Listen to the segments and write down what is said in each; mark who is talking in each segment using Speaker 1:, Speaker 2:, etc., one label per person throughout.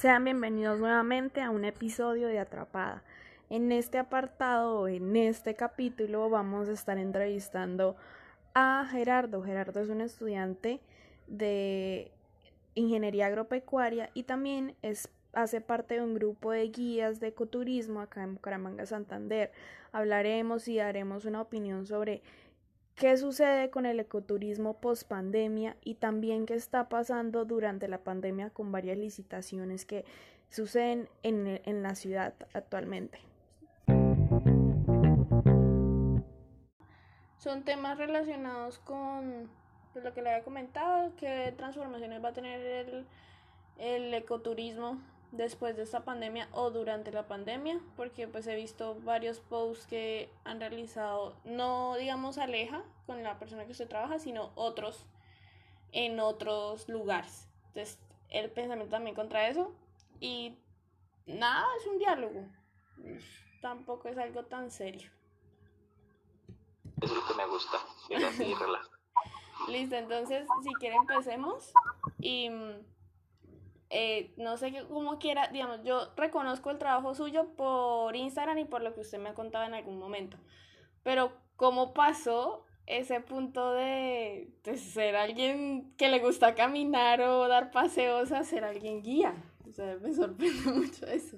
Speaker 1: Sean bienvenidos nuevamente a un episodio de Atrapada. En este apartado, en este capítulo, vamos a estar entrevistando a Gerardo. Gerardo es un estudiante de ingeniería agropecuaria y también es, hace parte de un grupo de guías de ecoturismo acá en Bucaramanga, Santander. Hablaremos y daremos una opinión sobre qué sucede con el ecoturismo post pandemia y también qué está pasando durante la pandemia con varias licitaciones que suceden en, en la ciudad actualmente. Son temas relacionados con pues, lo que le había comentado, qué transformaciones va a tener el, el ecoturismo después de esta pandemia o durante la pandemia, porque pues he visto varios posts que han realizado, no digamos Aleja con la persona que usted trabaja, sino otros en otros lugares. Entonces, el pensamiento también contra eso y nada, es un diálogo. Tampoco es algo tan serio.
Speaker 2: es lo que me gusta,
Speaker 1: Listo, entonces si quiere empecemos y eh, no sé cómo quiera, digamos, yo reconozco el trabajo suyo por Instagram y por lo que usted me ha contado en algún momento, pero ¿cómo pasó ese punto de, ser alguien que le gusta caminar o dar paseos a ser alguien guía? O sea, me sorprende mucho eso.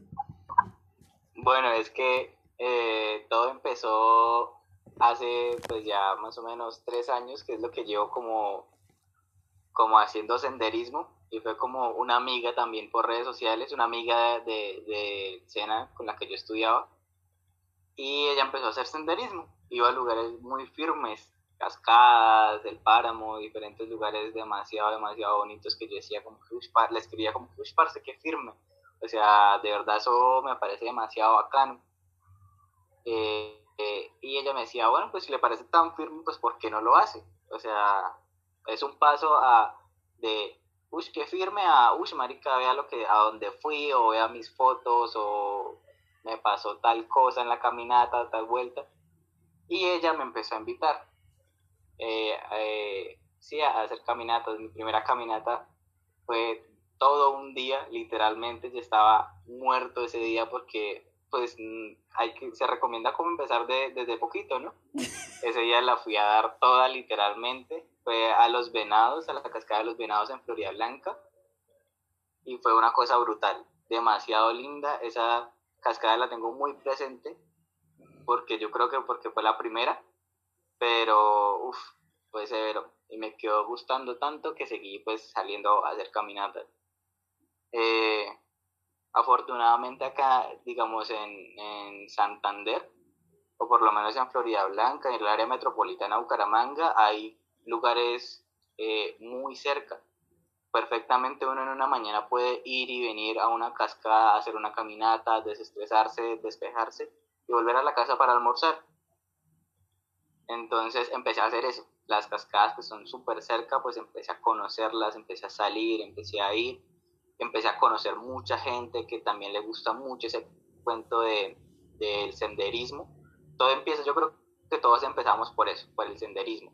Speaker 2: Bueno, es que eh, todo empezó hace pues ya más o menos tres años, que es lo que llevo como, como haciendo senderismo y fue como una amiga también por redes sociales, una amiga de, de Sena con la que yo estudiaba, y ella empezó a hacer senderismo, iba a lugares muy firmes, cascadas, del páramo, diferentes lugares demasiado, demasiado bonitos que yo decía como le escribía como que, parce, qué firme, o sea, de verdad eso me parece demasiado bacano. Eh, eh, y ella me decía, bueno, pues si le parece tan firme, pues ¿por qué no lo hace? O sea, es un paso a, de uy, qué firme a, uy, marica, vea lo que, a dónde fui, o vea mis fotos, o me pasó tal cosa en la caminata, tal vuelta. Y ella me empezó a invitar, eh, eh, sí, a hacer caminatas. Mi primera caminata fue todo un día, literalmente, yo estaba muerto ese día porque, pues, hay que, se recomienda como empezar de, desde poquito, ¿no? Ese día la fui a dar toda, literalmente fue a Los Venados, a la cascada de Los Venados en Florida Blanca, y fue una cosa brutal, demasiado linda, esa cascada la tengo muy presente, porque yo creo que porque fue la primera, pero uff, fue severo, y me quedó gustando tanto que seguí pues saliendo a hacer caminatas. Eh, afortunadamente acá, digamos en, en Santander, o por lo menos en Florida Blanca, en el área metropolitana de Bucaramanga, hay lugares eh, muy cerca. Perfectamente uno en una mañana puede ir y venir a una cascada, hacer una caminata, desestresarse, despejarse y volver a la casa para almorzar. Entonces empecé a hacer eso. Las cascadas que son súper cerca, pues empecé a conocerlas, empecé a salir, empecé a ir, empecé a conocer mucha gente que también le gusta mucho ese cuento de, del senderismo. Todo empieza, yo creo que todos empezamos por eso, por el senderismo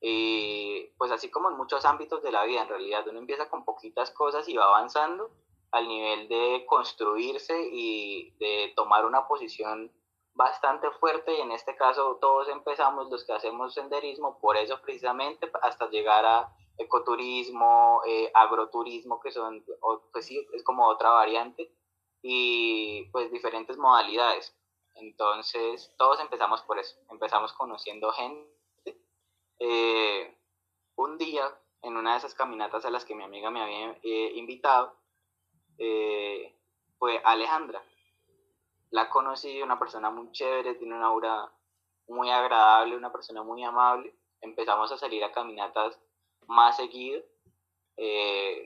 Speaker 2: y pues así como en muchos ámbitos de la vida, en realidad uno empieza con poquitas cosas y va avanzando al nivel de construirse y de tomar una posición bastante fuerte y en este caso todos empezamos los que hacemos senderismo por eso precisamente hasta llegar a ecoturismo, eh, agroturismo que son, pues sí, es como otra variante y pues diferentes modalidades. Entonces todos empezamos por eso, empezamos conociendo gente eh, un día, en una de esas caminatas a las que mi amiga me había eh, invitado, eh, fue Alejandra. La conocí, una persona muy chévere, tiene una aura muy agradable, una persona muy amable. Empezamos a salir a caminatas más seguido.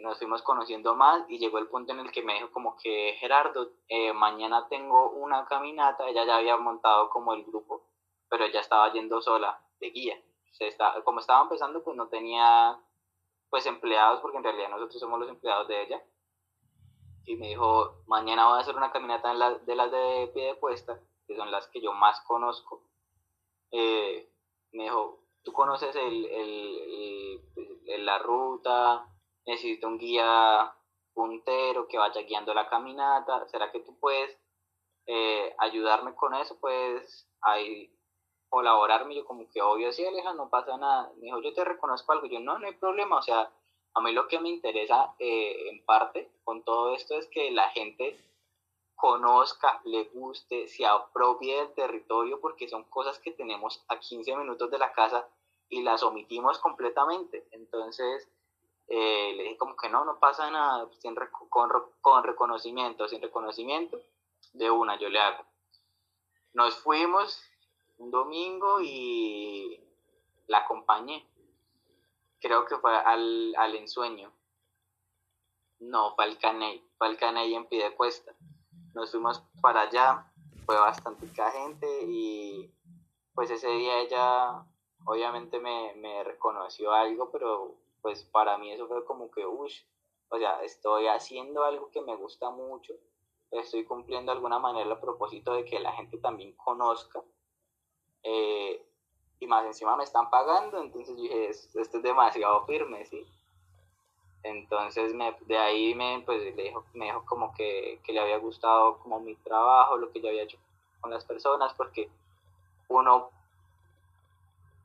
Speaker 2: nos fuimos conociendo más y llegó el punto en el que me dijo como que Gerardo, mañana tengo una caminata, ella ya había montado como el grupo, pero ella estaba yendo sola de guía está, como estaba empezando, pues no tenía pues empleados, porque en realidad nosotros somos los empleados de ella. Y me dijo, mañana voy a hacer una caminata de las de pie de cuesta, que son las que yo más conozco. Eh, me dijo, tú conoces el, el, la ruta, necesito un guía puntero que vaya guiando la caminata, ¿será que tú puedes eh, ayudarme con eso? Pues ahí colaborarme, yo como que obvio, sí, Aleja, no pasa nada. Me dijo, yo te reconozco algo. Yo, no, no hay problema. O sea, a mí lo que me interesa eh, en parte con todo esto es que la gente conozca, le guste, se apropie del territorio, porque son cosas que tenemos a 15 minutos de la casa y las omitimos completamente. Entonces, eh, le dije como que no, no pasa nada, sin con, con reconocimiento, sin reconocimiento, de una yo le hago. Nos fuimos un domingo y la acompañé. Creo que fue al, al ensueño. No, fue al Caney, fue al Caney en Pidecuesta. Nos fuimos para allá, fue bastante gente y pues ese día ella obviamente me, me reconoció algo, pero pues para mí eso fue como que, uy, o sea, estoy haciendo algo que me gusta mucho, estoy cumpliendo de alguna manera el propósito de que la gente también conozca, eh, y más encima me están pagando, entonces dije, esto, es demasiado firme, ¿sí? Entonces me, de ahí me, pues, le dijo, me dijo como que, que le había gustado como mi trabajo, lo que yo había hecho con las personas, porque uno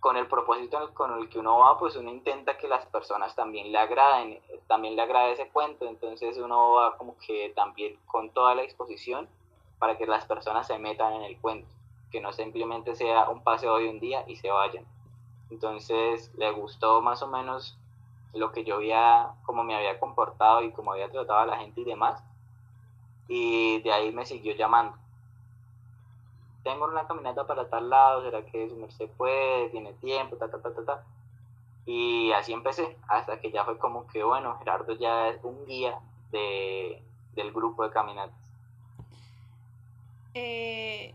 Speaker 2: con el propósito con el que uno va, pues uno intenta que las personas también le agraden, también le agrade ese cuento, entonces uno va como que también con toda la exposición para que las personas se metan en el cuento, que no simplemente sea un paseo de un día y se vayan. Entonces le gustó más o menos lo que yo había, cómo me había comportado y cómo había tratado a la gente y demás, y de ahí me siguió llamando tengo una caminata para tal lado, ¿será que su merced puede? ¿Tiene tiempo? Ta, ta, ta, ta, ta. Y así empecé, hasta que ya fue como que, bueno, Gerardo ya es un guía de, del grupo de caminatas.
Speaker 1: Eh,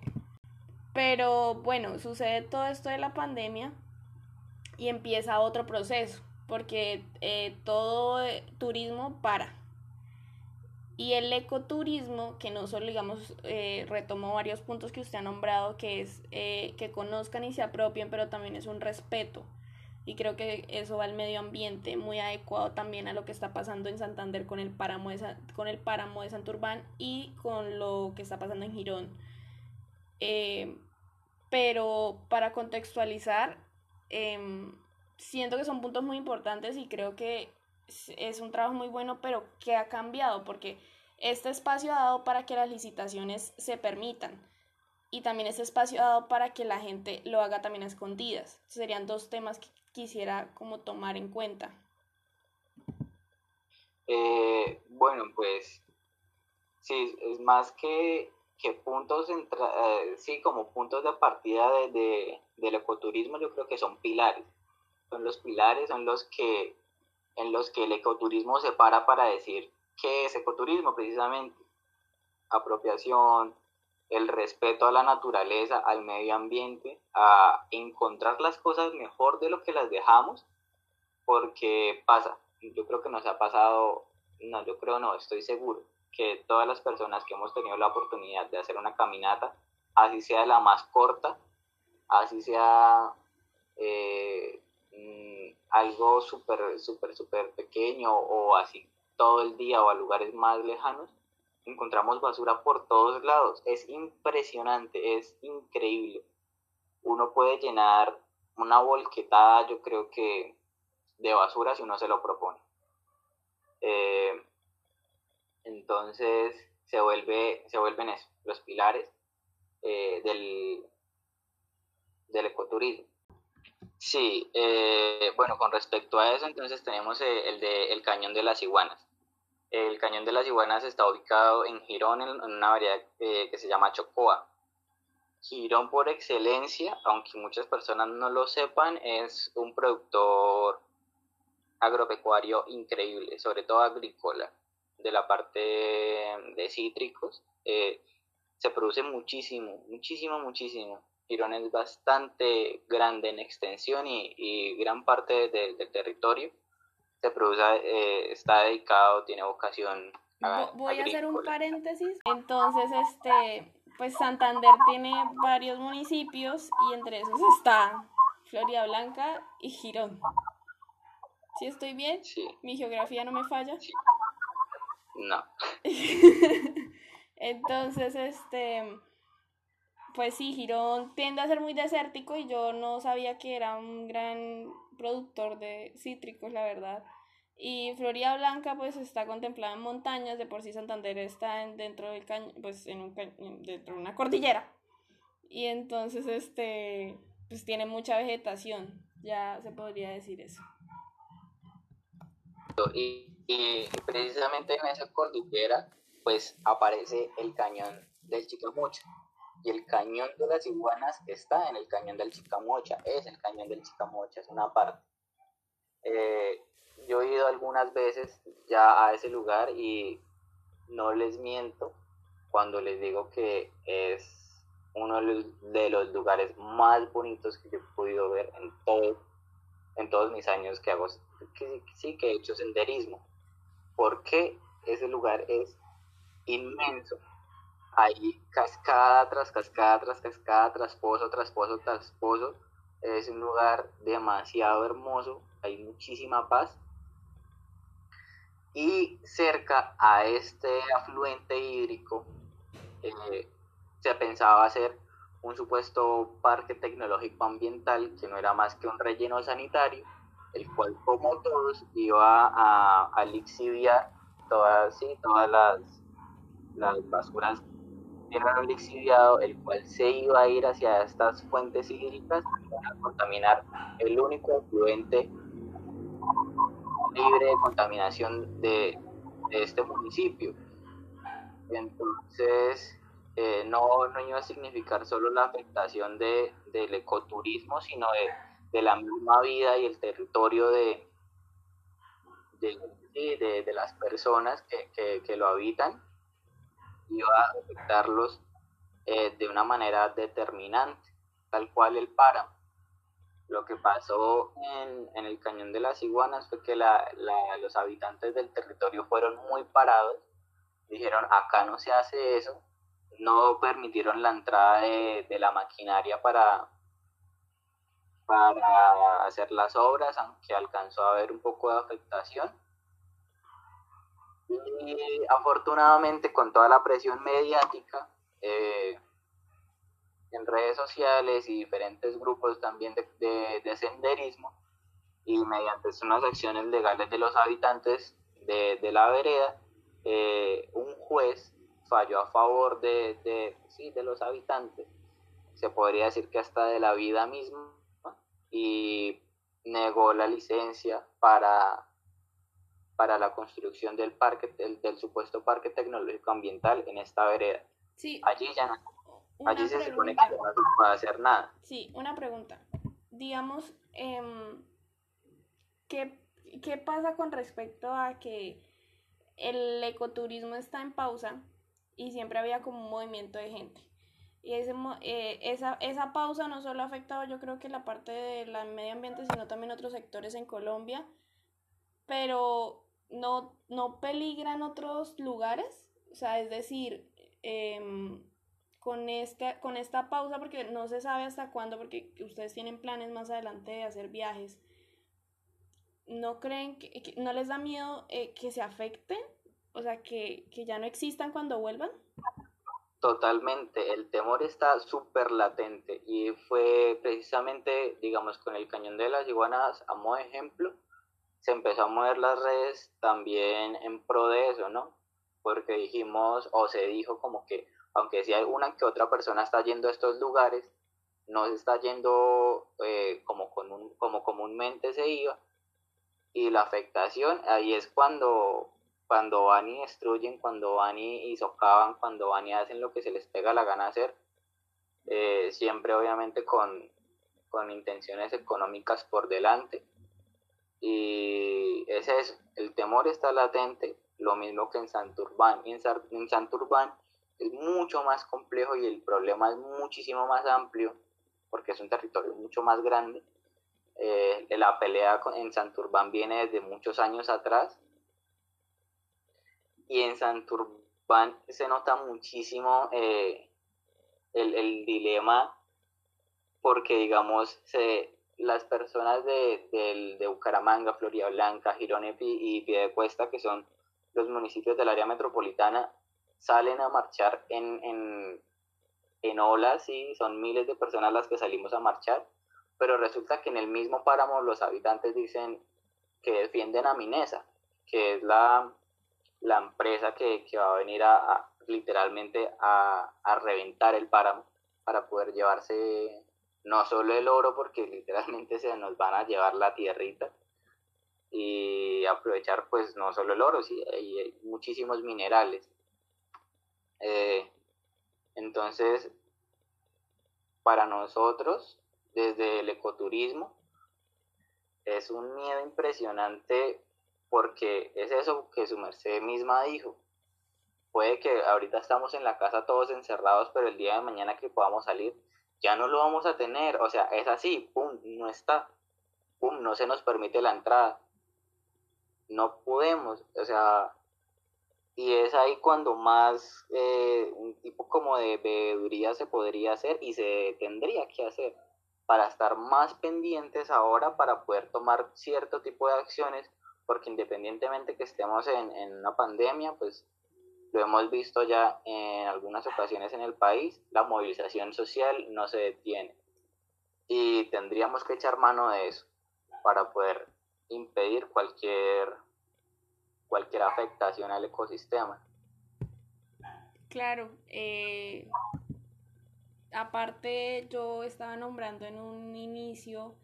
Speaker 1: pero bueno, sucede todo esto de la pandemia y empieza otro proceso, porque eh, todo turismo para. Y el ecoturismo, que no solo, digamos, eh, retomó varios puntos que usted ha nombrado, que es eh, que conozcan y se apropien, pero también es un respeto. Y creo que eso va al medio ambiente, muy adecuado también a lo que está pasando en Santander con el páramo de, con el páramo de Santurbán y con lo que está pasando en Girón. Eh, pero para contextualizar, em, siento que son puntos muy importantes y creo que es un trabajo muy bueno, pero que ha cambiado porque este espacio ha dado para que las licitaciones se permitan y también este espacio ha dado para que la gente lo haga también a escondidas. Serían dos temas que quisiera como tomar en cuenta.
Speaker 2: Eh, bueno, pues sí, es más que, que puntos, eh, sí, como puntos de partida de, del ecoturismo, yo creo que son pilares. Son los pilares, son los que en los que el ecoturismo se para para decir qué es ecoturismo precisamente. Apropiación, el respeto a la naturaleza, al medio ambiente, a encontrar las cosas mejor de lo que las dejamos, porque pasa, yo creo que nos ha pasado, no, yo creo no, estoy seguro, que todas las personas que hemos tenido la oportunidad de hacer una caminata, así sea la más corta, así sea eh, mm, algo súper, súper, súper pequeño o así todo el día o a lugares más lejanos, encontramos basura por todos lados. Es impresionante, es increíble. Uno puede llenar una volquetada, yo creo que, de basura si uno se lo propone. Eh, entonces se, vuelve, se vuelven eso, los pilares eh, del, del ecoturismo. Sí, eh, bueno, con respecto a eso, entonces tenemos eh, el de el cañón de las iguanas. El cañón de las iguanas está ubicado en Girón, en una variedad que se llama Chocoa. Girón por excelencia, aunque muchas personas no lo sepan, es un productor agropecuario increíble, sobre todo agrícola, de la parte de cítricos. se produce muchísimo, muchísimo, muchísimo. Girón es bastante grande en extensión y, gran parte del territorio se produce, eh, está dedicado, tiene vocación.
Speaker 1: Voy a hacer un paréntesis. Entonces, este, pues Santander tiene varios municipios y entre esos está Florida Blanca y Girón. ¿Sí estoy bien?
Speaker 2: Sí.
Speaker 1: ¿Mi geografía no me falla?
Speaker 2: No.
Speaker 1: Entonces, este, pues sí, Girón tiende a ser muy desértico y yo no sabía que era un gran productor de cítricos, la verdad. Y Florida Blanca pues está contemplada en montañas, de por sí Santander está dentro del caño, pues en un dentro de una cordillera. Y entonces este pues tiene mucha vegetación, ya se podría decir eso.
Speaker 2: Y, y precisamente en esa cordillera pues aparece el cañón del Chicamocha. Y el cañón de las iguanas está en el cañón del Chicamocha, es el cañón del Chicamocha, es una parte. Eh, yo he ido algunas veces ya a ese lugar y no les miento cuando les digo que es uno de los lugares más bonitos que yo he podido ver en todo, en todos mis años que hago, que, sí que he hecho senderismo, porque ese lugar es inmenso. Hay cascada tras cascada tras cascada, tras pozo tras pozo tras pozo. Es un lugar demasiado hermoso, hay muchísima paz. Y cerca a este afluente hídrico eh, se pensaba hacer un supuesto parque tecnológico ambiental que no era más que un relleno sanitario, el cual como todos iba a, a lixiviar todas, sí, todas las las basuras un lixiviado, el cual se iba a ir hacia estas fuentes hídricas para contaminar el único afluente libre de contaminación de, este municipio. Entonces, eh, no, no iba a significar solo la afectación de, del ecoturismo, sino de, la misma vida y el territorio de, de, de las personas que, que lo habitan iba a afectarlos eh, de una manera determinante, tal cual el páramo. Lo que pasó en, en, el cañón de las iguanas fue que la, los habitantes del territorio fueron muy parados, dijeron acá no se hace eso, no permitieron la entrada de, de la maquinaria para, para hacer las obras, aunque alcanzó a haber un poco de afectación. Y afortunadamente con toda la presión mediática eh, en redes sociales y diferentes grupos también de, de, senderismo y mediante unas acciones legales de los habitantes de, de la vereda, eh, un juez falló a favor de, de, sí, de los habitantes, se podría decir que hasta de la vida misma, y negó la licencia para para la construcción del parque, del, supuesto parque tecnológico ambiental en esta vereda.
Speaker 1: Sí.
Speaker 2: Allí ya no, allí se supone que no se puede hacer nada.
Speaker 1: Sí, una pregunta. Digamos, em, ¿qué, ¿qué pasa con respecto a que el ecoturismo está en pausa y siempre había como un movimiento de gente? Y ese, eh, esa, esa pausa no solo ha afectado yo creo que la parte del medio ambiente, sino también otros sectores en Colombia. Pero no, no peligran otros lugares, o sea, es decir, em, con, esta, con esta pausa, porque no se sabe hasta cuándo, porque ustedes tienen planes más adelante de hacer viajes, ¿no creen que, no les da miedo eh, que se afecten? O sea, que, que ya no existan cuando vuelvan.
Speaker 2: Totalmente, el temor está súper latente y fue precisamente, digamos, con el cañón de las iguanas a modo ejemplo, se empezó a mover las redes también en pro de eso, ¿no? Porque dijimos, o se dijo como que, aunque si hay una que otra persona está yendo a estos lugares, no se está yendo eh, como, como comúnmente se iba, y la afectación, ahí es cuando, cuando van y destruyen, cuando van y, socavan, cuando van y hacen lo que se les pega la gana hacer, eh, siempre obviamente con, con intenciones económicas por delante y es eso, el temor está latente, lo mismo que en Santurbán. Y en, en Santurbán es mucho más complejo y el problema es muchísimo más amplio, porque es un territorio mucho más grande. Eh, la pelea en Santurbán viene desde muchos años atrás. Y en Santurbán se nota muchísimo eh, el, el dilema porque, digamos, se, las personas de, de, de Bucaramanga, Florida Blanca, Girón y Piedecuesta, que son los municipios del área metropolitana salen a marchar en, en, en olas, y son miles de personas las que salimos a marchar, pero resulta que en el mismo páramo los habitantes dicen que defienden a Minesa, que es la, la empresa que, que, va a venir a, literalmente a, a, reventar el páramo para poder llevarse no solo el oro, porque literalmente se nos van a llevar la tierrita, y aprovechar pues no solo el oro, sí, hay, muchísimos minerales. Eh, entonces, para nosotros, desde el ecoturismo, es un miedo impresionante porque es eso que su merced misma dijo. Puede que ahorita estamos en la casa todos encerrados, pero el día de mañana que podamos salir, ya no lo vamos a tener. O sea, es así, pum, no está, pum, no se nos permite la entrada no podemos, o sea, y es ahí cuando más eh, un tipo como de veeduría se podría hacer y se tendría que hacer para estar más pendientes ahora para poder tomar cierto tipo de acciones, porque independientemente que estemos en, una pandemia, pues lo hemos visto ya en algunas ocasiones en el país, la movilización social no se detiene. Y tendríamos que echar mano de eso para poder impedir cualquier, cualquier afectación al ecosistema.
Speaker 1: Claro, eh, aparte yo estaba nombrando en un inicio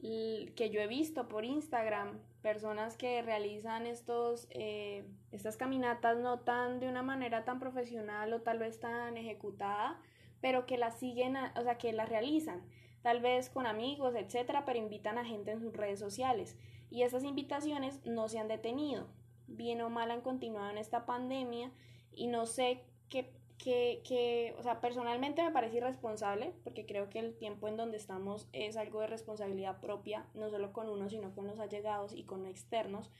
Speaker 1: que yo he visto por Instagram personas que realizan estos eh, estas caminatas no tan de una manera tan profesional o tal vez tan ejecutada pero que las siguen o sea que las realizan tal vez con amigos etcétera pero invitan a gente en sus redes sociales y esas invitaciones no se han detenido. Bien o mal han continuado en esta pandemia y no sé qué, qué, qué, o sea, personalmente me parece irresponsable porque creo que el tiempo en donde estamos es algo de responsabilidad propia, no solo con uno, sino con los allegados y con externos.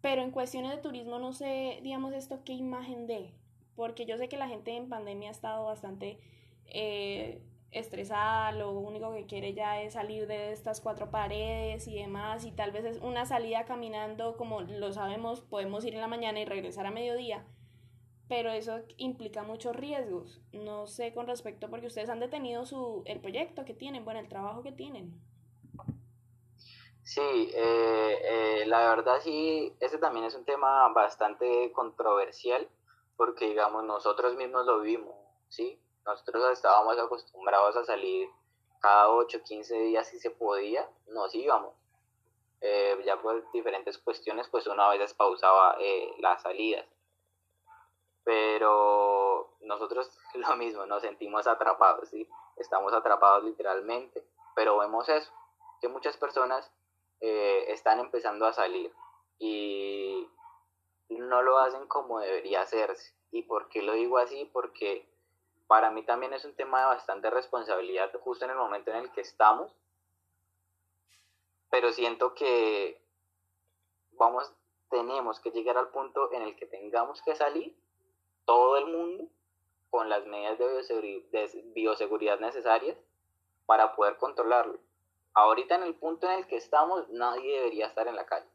Speaker 1: Pero en cuestiones de turismo no sé, digamos, esto qué imagen de, porque yo sé que la gente en pandemia ha estado bastante... Eh, estresada, lo único que quiere ya es salir de estas cuatro paredes y demás, y tal vez es una salida caminando, como lo sabemos, podemos ir en la mañana y regresar a mediodía, pero eso implica muchos riesgos. No sé con respecto, porque ustedes han detenido su, el proyecto que tienen, bueno, el trabajo que tienen.
Speaker 2: Sí, eh, eh, la verdad sí, ese también es un tema bastante controversial, porque digamos, nosotros mismos lo vimos, ¿sí? nosotros estábamos acostumbrados a salir cada 8, 15 días si se podía, nos íbamos. Eh, ya por diferentes cuestiones, pues una vez veces pausaba eh, las salidas. Pero nosotros lo mismo, nos sentimos atrapados, ¿sí? Estamos atrapados literalmente, pero vemos eso, que muchas personas eh, están empezando a salir y no lo hacen como debería hacerse. ¿Y por qué lo digo así? Porque para mí también es un tema de bastante responsabilidad justo en el momento en el que estamos, pero siento que vamos, tenemos que llegar al punto en el que tengamos que salir todo el mundo con las medidas de bioseguridad, necesarias para poder controlarlo. Ahorita en el punto en el que estamos, nadie debería estar en la calle.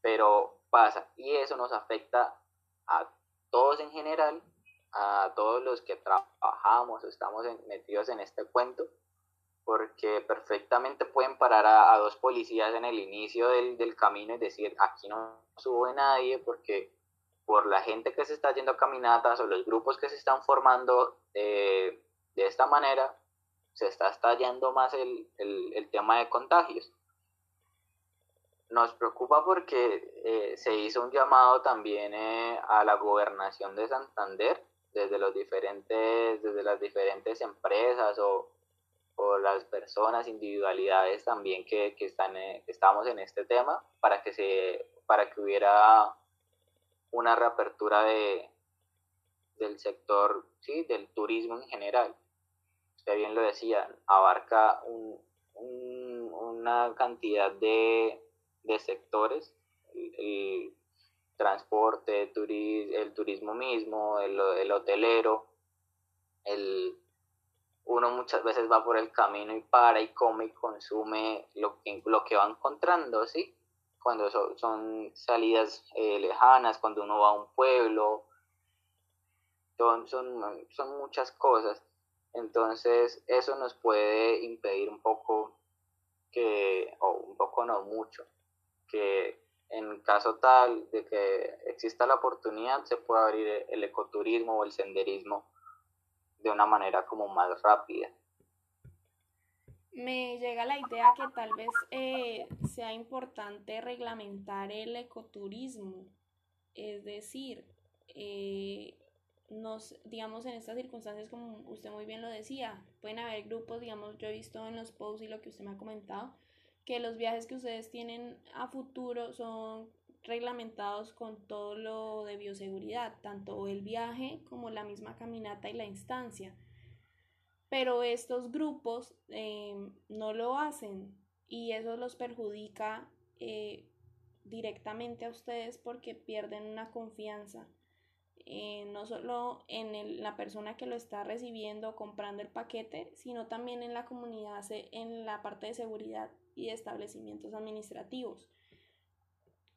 Speaker 2: Pero pasa, y eso nos afecta a todos en general a todos los que trabajamos estamos metidos en este cuento, porque perfectamente pueden parar a, dos policías en el inicio del, del, camino y decir, aquí no sube nadie porque por la gente que se está yendo a caminatas o los grupos que se están formando eh, de esta manera, se está estallando más el, el, el tema de contagios. Nos preocupa porque eh, se hizo un llamado también eh, a la gobernación de Santander desde los diferentes, desde las diferentes empresas o, o las personas, individualidades también que, que están eh, estamos en este tema para que se para que hubiera una reapertura de del sector sí del turismo en general usted bien lo decía abarca un, una cantidad de, de sectores el, transporte, el turismo mismo, el, hotelero, el, uno muchas veces va por el camino y para y come y consume lo que, lo que va encontrando, ¿sí? Cuando son, salidas eh, lejanas, cuando uno va a un pueblo, son, son, son muchas cosas. Entonces eso nos puede impedir un poco que, o un poco no mucho, que en caso tal de que exista la oportunidad se pueda abrir el ecoturismo o el senderismo de una manera como más rápida.
Speaker 1: Me llega la idea que tal vez eh, sea importante reglamentar el ecoturismo, es decir, eh, nos, digamos, en estas circunstancias, como usted muy bien lo decía, pueden haber grupos, digamos, yo he visto en los posts y lo que usted me ha comentado, que los viajes que ustedes tienen a futuro son reglamentados con todo lo de bioseguridad, tanto el viaje como la misma caminata y la instancia. Pero estos grupos eh, no lo hacen y eso los perjudica eh, directamente a ustedes porque pierden una confianza eh, no solo en la persona que lo está recibiendo, comprando el paquete, sino también en la comunidad, en la parte de seguridad y de establecimientos administrativos.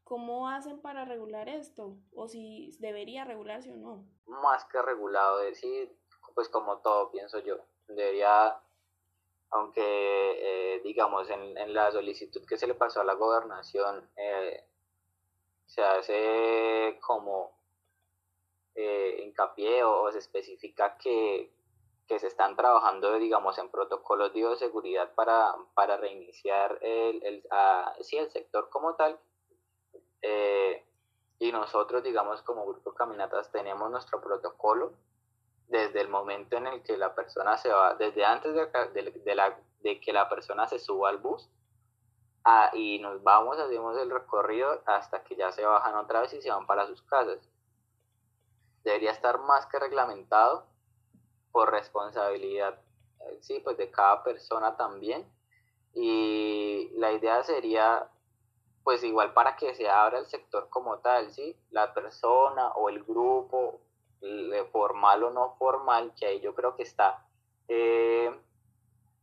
Speaker 1: ¿Cómo hacen para regular esto? ¿O si debería regularse o no?
Speaker 2: Más que regulado, decir, pues como todo, pienso yo. Debería, aunque eh, digamos en, la solicitud que se le pasó a la gobernación, eh, se hace como eh, hincapié o, se especifica que, se están trabajando, digamos, en protocolos de bioseguridad para, para reiniciar el, el, el sector como tal. Eh, y nosotros, digamos, como Grupo Caminatas, tenemos nuestro protocolo desde el momento en el que la persona se va, desde antes de, la, de que la persona se suba al bus, y nos vamos, hacemos el recorrido hasta que ya se bajan otra vez y se van para sus casas debería estar más que reglamentado por responsabilidad, eh, sí, pues de cada persona también. Y la idea sería, pues igual para que se abra el sector como tal, sí, la persona o el grupo, formal o no formal, que ahí yo creo que está eh,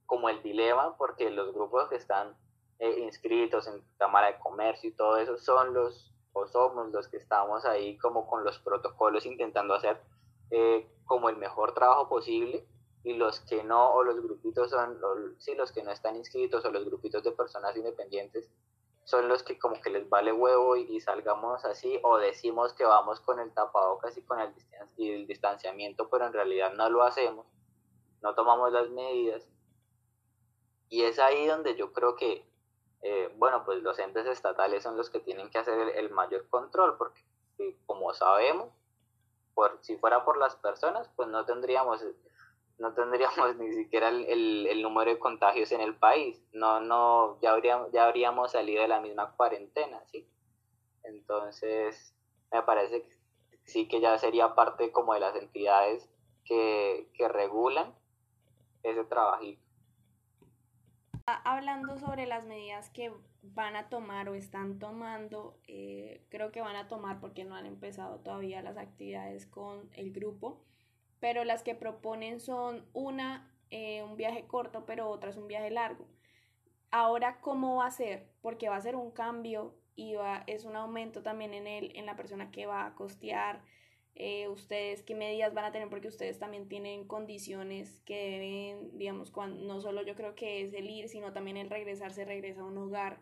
Speaker 2: como el dilema, porque los grupos que están eh, inscritos en Cámara de Comercio y todo eso son los o somos los que estamos ahí como con los protocolos intentando hacer eh, como el mejor trabajo posible y los que no o los grupitos son, sí, los que no están inscritos o los grupitos de personas independientes son los que como que les vale huevo y, salgamos así o decimos que vamos con el tapabocas y con el, el distanciamiento, pero en realidad no lo hacemos, no tomamos las medidas. Y es ahí donde yo creo que eh, bueno, pues los entes estatales son los que tienen que hacer el, mayor control, porque eh, como sabemos, por, si fuera por las personas, pues no tendríamos, no tendríamos ni siquiera el, el, número de contagios en el país, no, no, ya habríamos, ya habríamos salido de la misma cuarentena, ¿sí? Entonces, me parece que sí que ya sería parte como de las entidades que, que regulan ese trabajito
Speaker 1: hablando sobre las medidas que van a tomar o están tomando, eh, creo que van a tomar porque no han empezado todavía las actividades con el grupo, pero las que proponen son una, eh, un viaje corto, pero otra es un viaje largo. Ahora, ¿cómo va a ser? Porque va a ser un cambio y va, es un aumento también en, el, en la persona que va a costear eh, ustedes qué medidas van a tener porque ustedes también tienen condiciones que deben, digamos, cuando, no solo yo creo que es el ir, sino también el regresarse, regresa a un hogar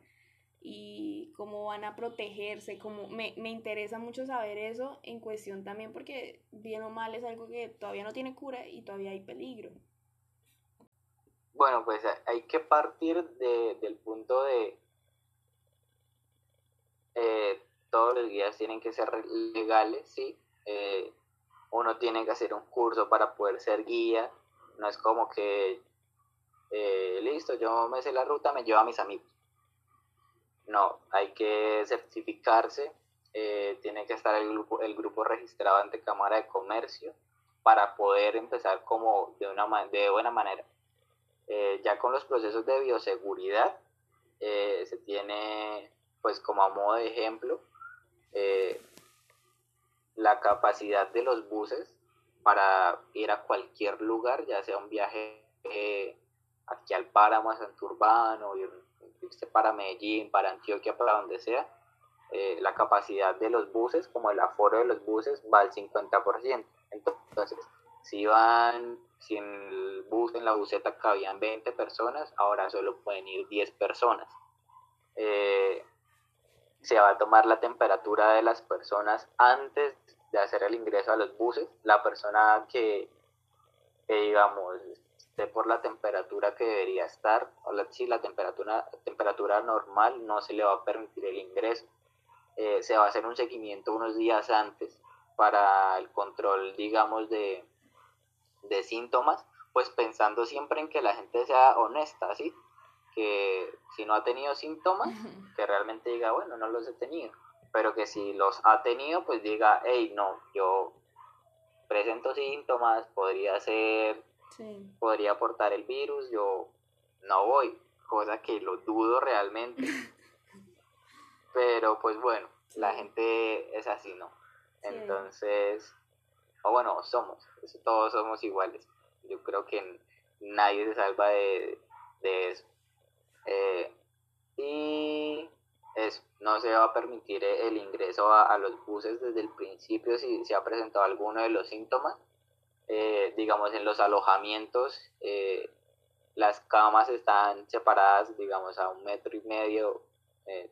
Speaker 1: y cómo van a protegerse, como me, me interesa mucho saber eso en cuestión también porque bien o mal es algo que todavía no tiene cura y todavía hay peligro.
Speaker 2: Bueno, pues hay que partir de, del punto de eh, todos los guías tienen que ser legales, sí, eh, uno tiene que hacer un curso para poder ser guía, no es como que, eh, listo, yo me sé la ruta, me llevo a mis amigos. No, hay que certificarse, eh, tiene que estar el grupo, el grupo registrado ante Cámara de Comercio para poder empezar como de, una, de buena manera. ya con los procesos de bioseguridad, se tiene, pues como a modo de ejemplo, la capacidad de los buses para ir a cualquier lugar, ya sea un viaje eh, aquí al páramo, a Santurbano, ir, para Medellín, para Antioquia, para donde sea, eh, la capacidad de los buses, como el aforo de los buses, va al 50%. Entonces, si van, si en el bus, en la buseta cabían 20 personas, ahora solo pueden ir 10 personas. Eh, se va a tomar la temperatura de las personas antes de hacer el ingreso a los buses. La persona que, digamos, esté por la temperatura que debería estar, o la, si la temperatura, temperatura normal, no se le va a permitir el ingreso. Eh, se va a hacer un seguimiento unos días antes para el control, digamos, de, de síntomas, pues pensando siempre en que la gente sea honesta, ¿sí? Que si no ha tenido síntomas, que realmente diga, bueno, no los he tenido, pero que si los ha tenido, pues diga, hey, no, yo presento síntomas, podría ser, podría aportar el virus, yo no voy, cosa que lo dudo realmente. pero pues bueno, la gente es así, ¿no? Entonces, o bueno, somos, todos somos iguales. Yo creo que nadie se salva de, eso. Eh, y eso, no se va a permitir el ingreso a, los buses desde el principio si se ha presentado alguno de los síntomas. Eh, digamos, en los alojamientos, eh, las camas están separadas, digamos, a un metro y medio,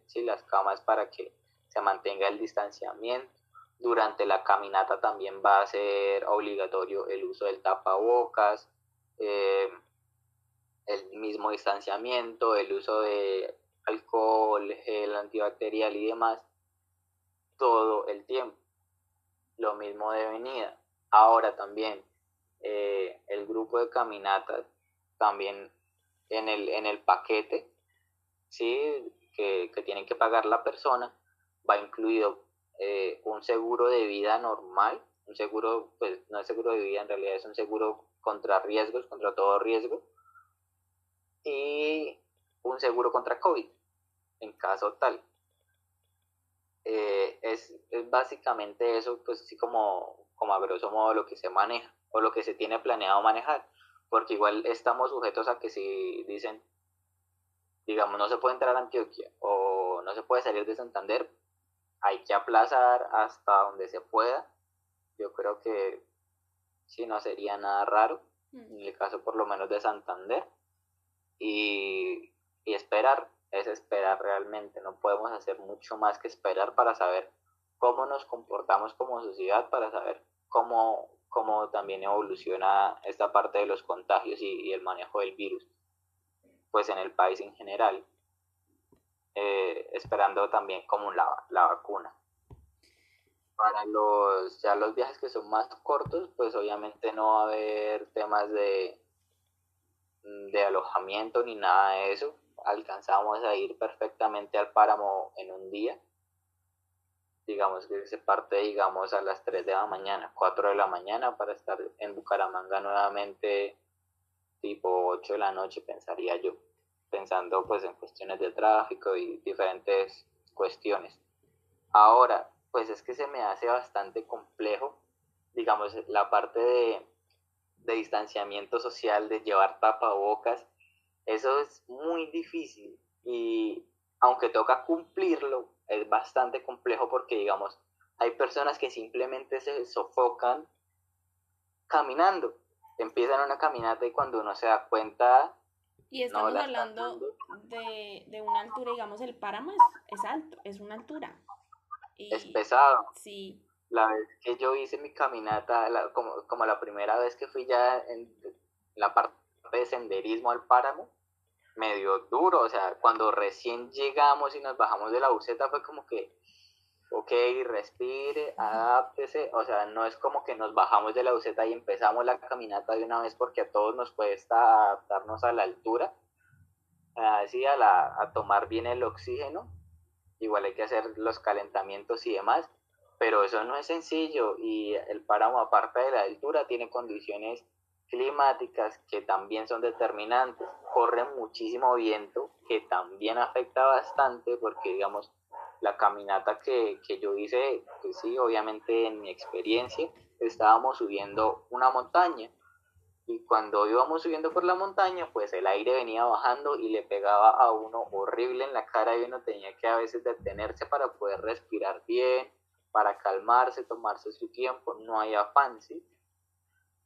Speaker 2: sí, las camas para que se mantenga el distanciamiento durante la caminata también va a ser obligatorio el uso del tapabocas, eh, el mismo distanciamiento, el uso de alcohol, gel antibacterial y demás, todo el tiempo. Lo mismo de venida. Ahora también eh, el grupo de caminatas, también en el, en el paquete, ¿sí? que, que tienen que pagar la persona, va incluido eh, un seguro de vida normal, un seguro, pues no es seguro de vida, en realidad es un seguro contra riesgos, contra todo riesgo, y un seguro contra COVID, en caso tal. Eh, es, básicamente eso, pues así como, como a grosso modo lo que se maneja o lo que se tiene planeado manejar, porque igual estamos sujetos a que si dicen, digamos, no se puede entrar a Antioquia o no se puede salir de Santander, hay que aplazar hasta donde se pueda. Yo creo que si no sería nada raro, mm. en el caso por lo menos de Santander. Y, y esperar, es esperar realmente, no podemos hacer mucho más que esperar para saber cómo nos comportamos como sociedad, para saber cómo, cómo también evoluciona esta parte de los contagios y, el manejo del virus, pues en el país en general. Eh, esperando también como la, la vacuna. Para los, ya los viajes que son más cortos, pues obviamente no va a haber temas de, de alojamiento ni nada de eso. Alcanzamos a ir perfectamente al páramo en un día. Digamos que se parte, digamos, a las 3 de la mañana, 4 de la mañana para estar en Bucaramanga nuevamente tipo 8 de la noche, pensaría yo pensando pues en cuestiones de tráfico y diferentes cuestiones. Ahora, pues es que se me hace bastante complejo, digamos, la parte de, de distanciamiento social, de llevar tapabocas, eso es muy difícil y aunque toca cumplirlo, es bastante complejo porque, digamos, hay personas que simplemente se sofocan caminando. Empiezan una caminata y cuando uno se da cuenta
Speaker 1: y estamos hablando de, de, una altura, digamos, el páramo es, alto, es una altura.
Speaker 2: es pesado.
Speaker 1: Sí.
Speaker 2: La vez que yo hice mi caminata, como, como la primera vez que fui ya en la parte de senderismo al páramo, medio duro, o sea, cuando recién llegamos y nos bajamos de la buceta fue como que ok, respire, adáptese, o sea, no es como que nos bajamos de la buceta y empezamos la caminata de una vez porque a todos nos cuesta adaptarnos a la altura, así a, la, a tomar bien el oxígeno, igual hay que hacer los calentamientos y demás, pero eso no es sencillo y el páramo aparte de la altura tiene condiciones climáticas que también son determinantes, corre muchísimo viento que también afecta bastante porque digamos la caminata que, yo hice, pues sí, obviamente en mi experiencia, estábamos subiendo una montaña y cuando íbamos subiendo por la montaña, pues el aire venía bajando y le pegaba a uno horrible en la cara y uno tenía que a veces detenerse para poder respirar bien, para calmarse, tomarse su tiempo, no hay afán, ¿sí?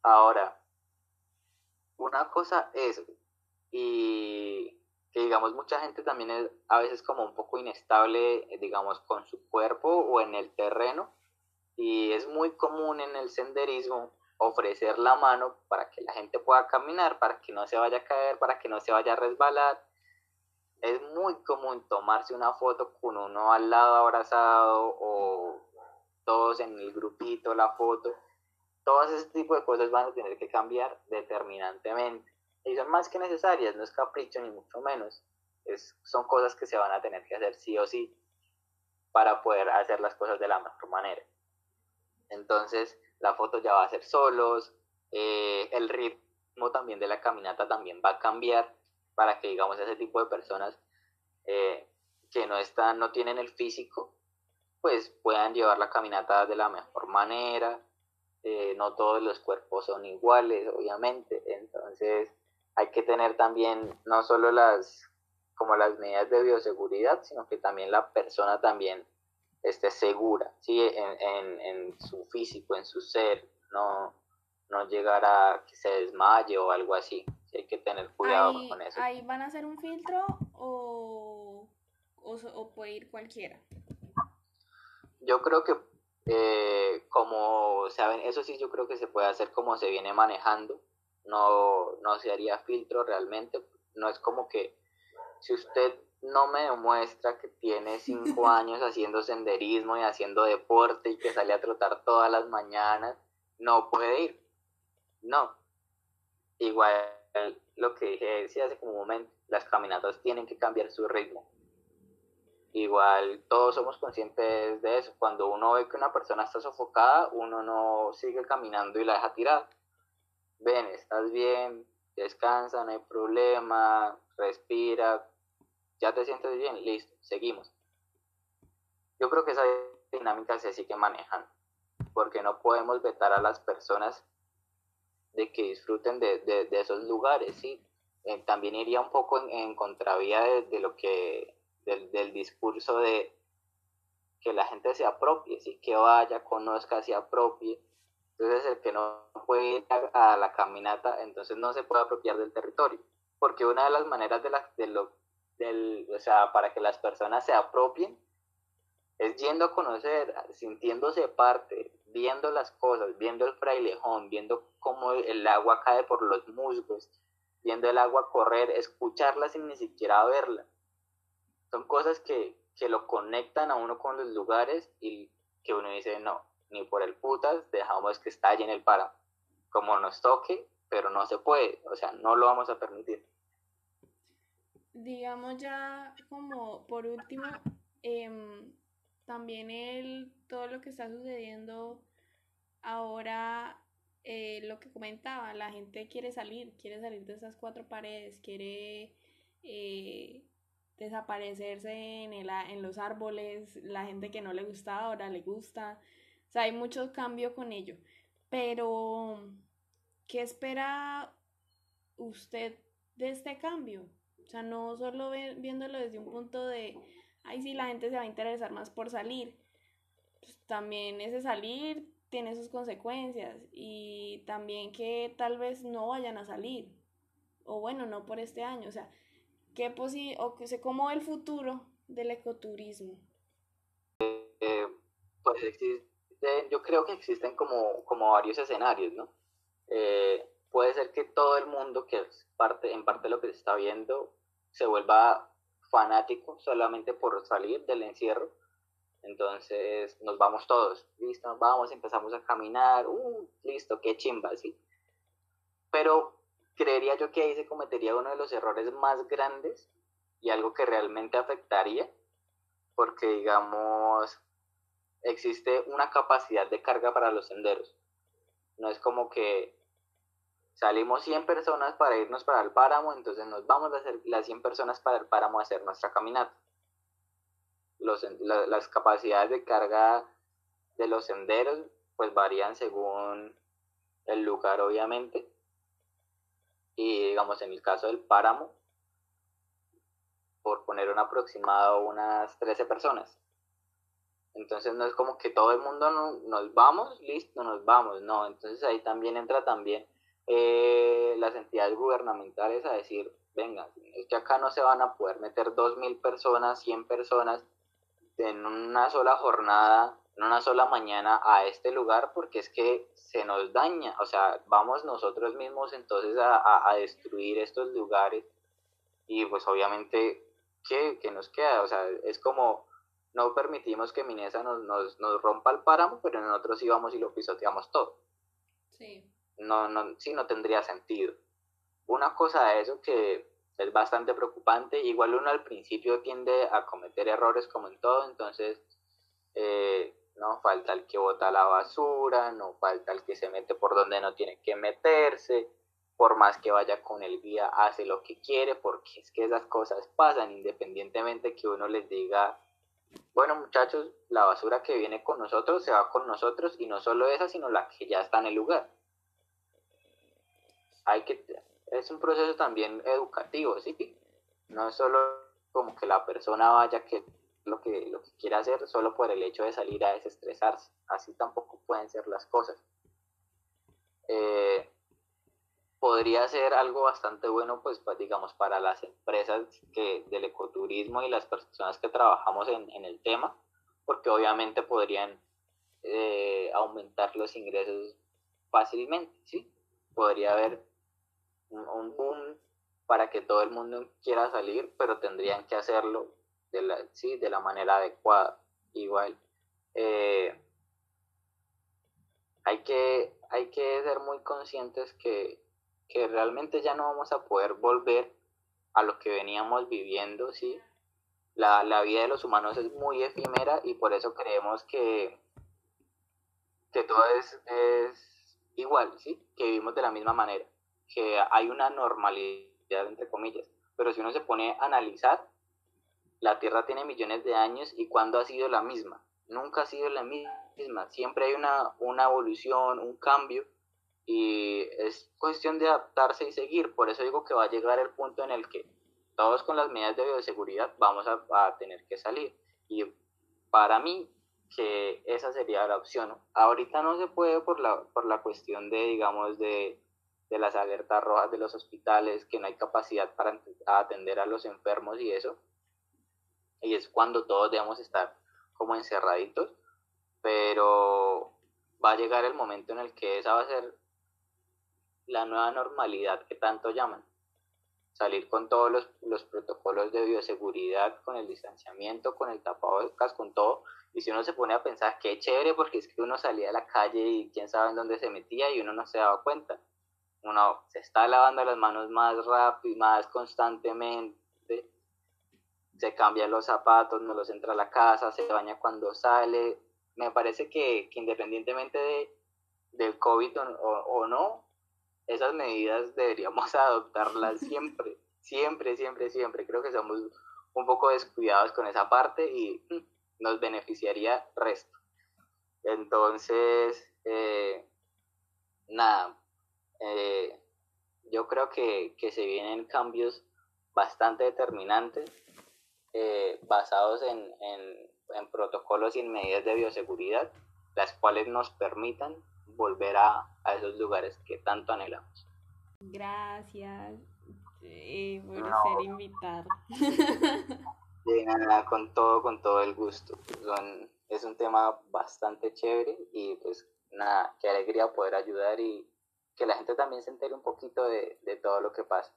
Speaker 2: Ahora, una cosa es, y que digamos mucha gente también es a veces como un poco inestable, digamos, con su cuerpo o en el terreno, y es muy común en el senderismo ofrecer la mano para que la gente pueda caminar, para que no se vaya a caer, para que no se vaya a resbalar. Es muy común tomarse una foto con uno al lado abrazado o todos en el grupito, la foto. Todos ese tipo de cosas van a tener que cambiar determinantemente. Y son más que necesarias, no es capricho ni mucho menos. Es, son cosas que se van a tener que hacer sí o sí para poder hacer las cosas de la mejor manera. Entonces, la foto ya va a ser solos, eh, el ritmo también de la caminata también va a cambiar para que, digamos, ese tipo de personas eh, que no están, no tienen el físico, pues puedan llevar la caminata de la mejor manera. Eh, no todos los cuerpos son iguales, obviamente, entonces hay que tener también no solo las como las medidas de bioseguridad, sino que también la persona también esté segura, ¿sí? En, en, su físico, en su ser, no, no llegar a que se desmaye o algo así. hay que tener cuidado con eso.
Speaker 1: ¿Ahí van a hacer un filtro o, o, puede ir cualquiera?
Speaker 2: Yo creo que eh, como saben, eso sí yo creo que se puede hacer como se viene manejando. No, no se haría filtro realmente. No es como que si usted no me demuestra que tiene cinco años haciendo senderismo y haciendo deporte y que sale a trotar todas las mañanas, no puede ir. No. Igual lo que dije hace como un momento, las caminatas tienen que cambiar su ritmo. Igual todos somos conscientes de eso. Cuando uno ve que una persona está sofocada, uno no sigue caminando y la deja tirada. Ven, estás bien, descansa, no hay problema, respira, ya te sientes bien, listo, seguimos. Yo creo que esa dinámica se sigue manejando, porque no podemos vetar a las personas de que disfruten de, esos lugares, ¿sí? Eh, también iría un poco en, contravía de, lo que, del, discurso de que la gente se apropie, ¿sí? Que vaya, conozca, se apropie. Entonces el que no puede ir a, la caminata, entonces no se puede apropiar del territorio, porque una de las maneras de, la, de lo o sea, para que las personas se apropien, es yendo a conocer, sintiéndose parte, viendo las cosas, viendo el frailejón, viendo cómo el agua cae por los musgos, viendo el agua correr, escucharla sin ni siquiera verla. Son cosas que, que lo conectan a uno con los lugares y que uno dice, no, ni por el putas dejamos que estalle en el páramo. Como nos toque, pero no se puede, o sea, no lo vamos a permitir
Speaker 1: digamos ya como por último, em, también el, todo lo que está sucediendo ahora, eh, lo que comentaba, la gente quiere salir, quiere salir de esas cuatro paredes, quiere eh, desaparecerse en, el, en los árboles, la gente que no le gusta ahora le gusta, o sea, hay mucho cambio con ello, pero ¿qué espera usted de este cambio? O sea, no solo viéndolo desde un punto de, ay, sí, la gente se va a interesar más por salir. Pues también ese salir tiene sus consecuencias y también que tal vez no vayan a salir. O bueno, no por este año. O sea, ¿qué posi o que cómo el futuro del ecoturismo?
Speaker 2: Eh, pues yo creo que existen como, como varios escenarios, ¿no? Eh, puede ser que todo el mundo, que es parte, en parte lo que se está viendo, se vuelva fanático solamente por salir del encierro. Entonces nos vamos todos, listo, vamos, empezamos a caminar, uh, listo, qué chimba, sí. Pero creería yo que ahí se cometería uno de los errores más grandes y algo que realmente afectaría, porque digamos, existe una capacidad de carga para los senderos. No es como que salimos 100 personas para irnos para el páramo, entonces nos vamos a hacer las 100 personas para el páramo a hacer nuestra caminata. Las capacidades de carga de los senderos pues varían según el lugar obviamente, y digamos en el caso del páramo, por poner un aproximado, unas 13 personas. Entonces no es como que todo el mundo nos vamos, listo, nos vamos, no. Entonces ahí también entra también eh, las entidades gubernamentales a decir, venga, es que acá no se van a poder meter 2.000 personas, 100 personas en una sola jornada, en una sola mañana a este lugar porque es que se nos daña, o sea, vamos nosotros mismos entonces a, destruir estos lugares y pues obviamente, ¿qué, ¿qué, nos queda? O sea, es como no permitimos que Minesa nos, nos, nos rompa el páramo, pero nosotros íbamos y lo pisoteamos todo. Sí. No, no, sí, no tendría sentido. Una cosa de eso que es bastante preocupante. Igual uno al principio tiende a cometer errores como en todo, entonces eh, no falta el que bota la basura, no falta el que se mete por donde no tiene que meterse, por más que vaya con el guía hace lo que quiere, porque es que esas cosas pasan independientemente que uno les diga, bueno muchachos, la basura que viene con nosotros se va con nosotros y no solo esa, sino la que ya está en el lugar. Hay que es un proceso también educativo, ¿sí? No es solo como que la persona vaya que lo que, lo que quiera hacer solo por el hecho de salir a desestresarse. Así tampoco pueden ser las cosas. Eh, podría ser algo bastante bueno, pues, digamos, para las empresas que, del ecoturismo y las personas que trabajamos en, el tema, porque obviamente podrían eh, aumentar los ingresos fácilmente, ¿sí? Podría haber un boom para que todo el mundo quiera salir, pero tendrían que hacerlo de la, sí, de la manera adecuada. Igual, eh, hay, que, hay que ser muy conscientes que, que realmente ya no vamos a poder volver a lo que veníamos viviendo, ¿sí? La, la, vida de los humanos es muy efímera y por eso creemos que, que todo es, es igual, ¿sí? Que vivimos de la misma manera que hay una normalidad, entre comillas. Pero si uno se pone a analizar, la Tierra tiene millones de años y cuando ha sido la misma? Nunca ha sido la misma. Siempre hay una, una evolución, un cambio y es cuestión de adaptarse y seguir. Por eso digo que va a llegar el punto en el que todos con las medidas de bioseguridad vamos a, a tener que salir. Y para mí, que esa sería la opción. Ahorita no se puede por la, por la cuestión de, digamos, de de las alertas rojas de los hospitales, que no hay capacidad para atender a los enfermos y eso. Y es cuando todos debemos estar como encerraditos, pero va a llegar el momento en el que esa va a ser la nueva normalidad que tanto llaman. Salir con todos los, los protocolos de bioseguridad, con el distanciamiento, con el tapabocas, con todo. Y si uno se pone a pensar, qué chévere, porque es que uno salía a la calle y quién sabe en dónde se metía y uno no se daba cuenta uno se está lavando las manos más rápido, más constantemente, se cambia los zapatos, no los entra a la casa, se baña cuando sale. Me parece que, independientemente de, del COVID o, no, esas medidas deberíamos adoptarlas siempre, siempre, siempre, siempre. Creo que somos un poco descuidados con esa parte y mm, nos beneficiaría resto. Entonces, eh, nada, eh, yo creo que, se vienen cambios bastante determinantes eh, basados en, protocolos y en medidas de bioseguridad, las cuales nos permitan volver a, esos lugares que tanto anhelamos.
Speaker 1: Gracias eh, por ser invitado.
Speaker 2: De nada, con todo, con todo el gusto. es un tema bastante chévere y pues nada, qué alegría poder ayudar y que la gente también se entere un poquito de, de todo lo que pasa.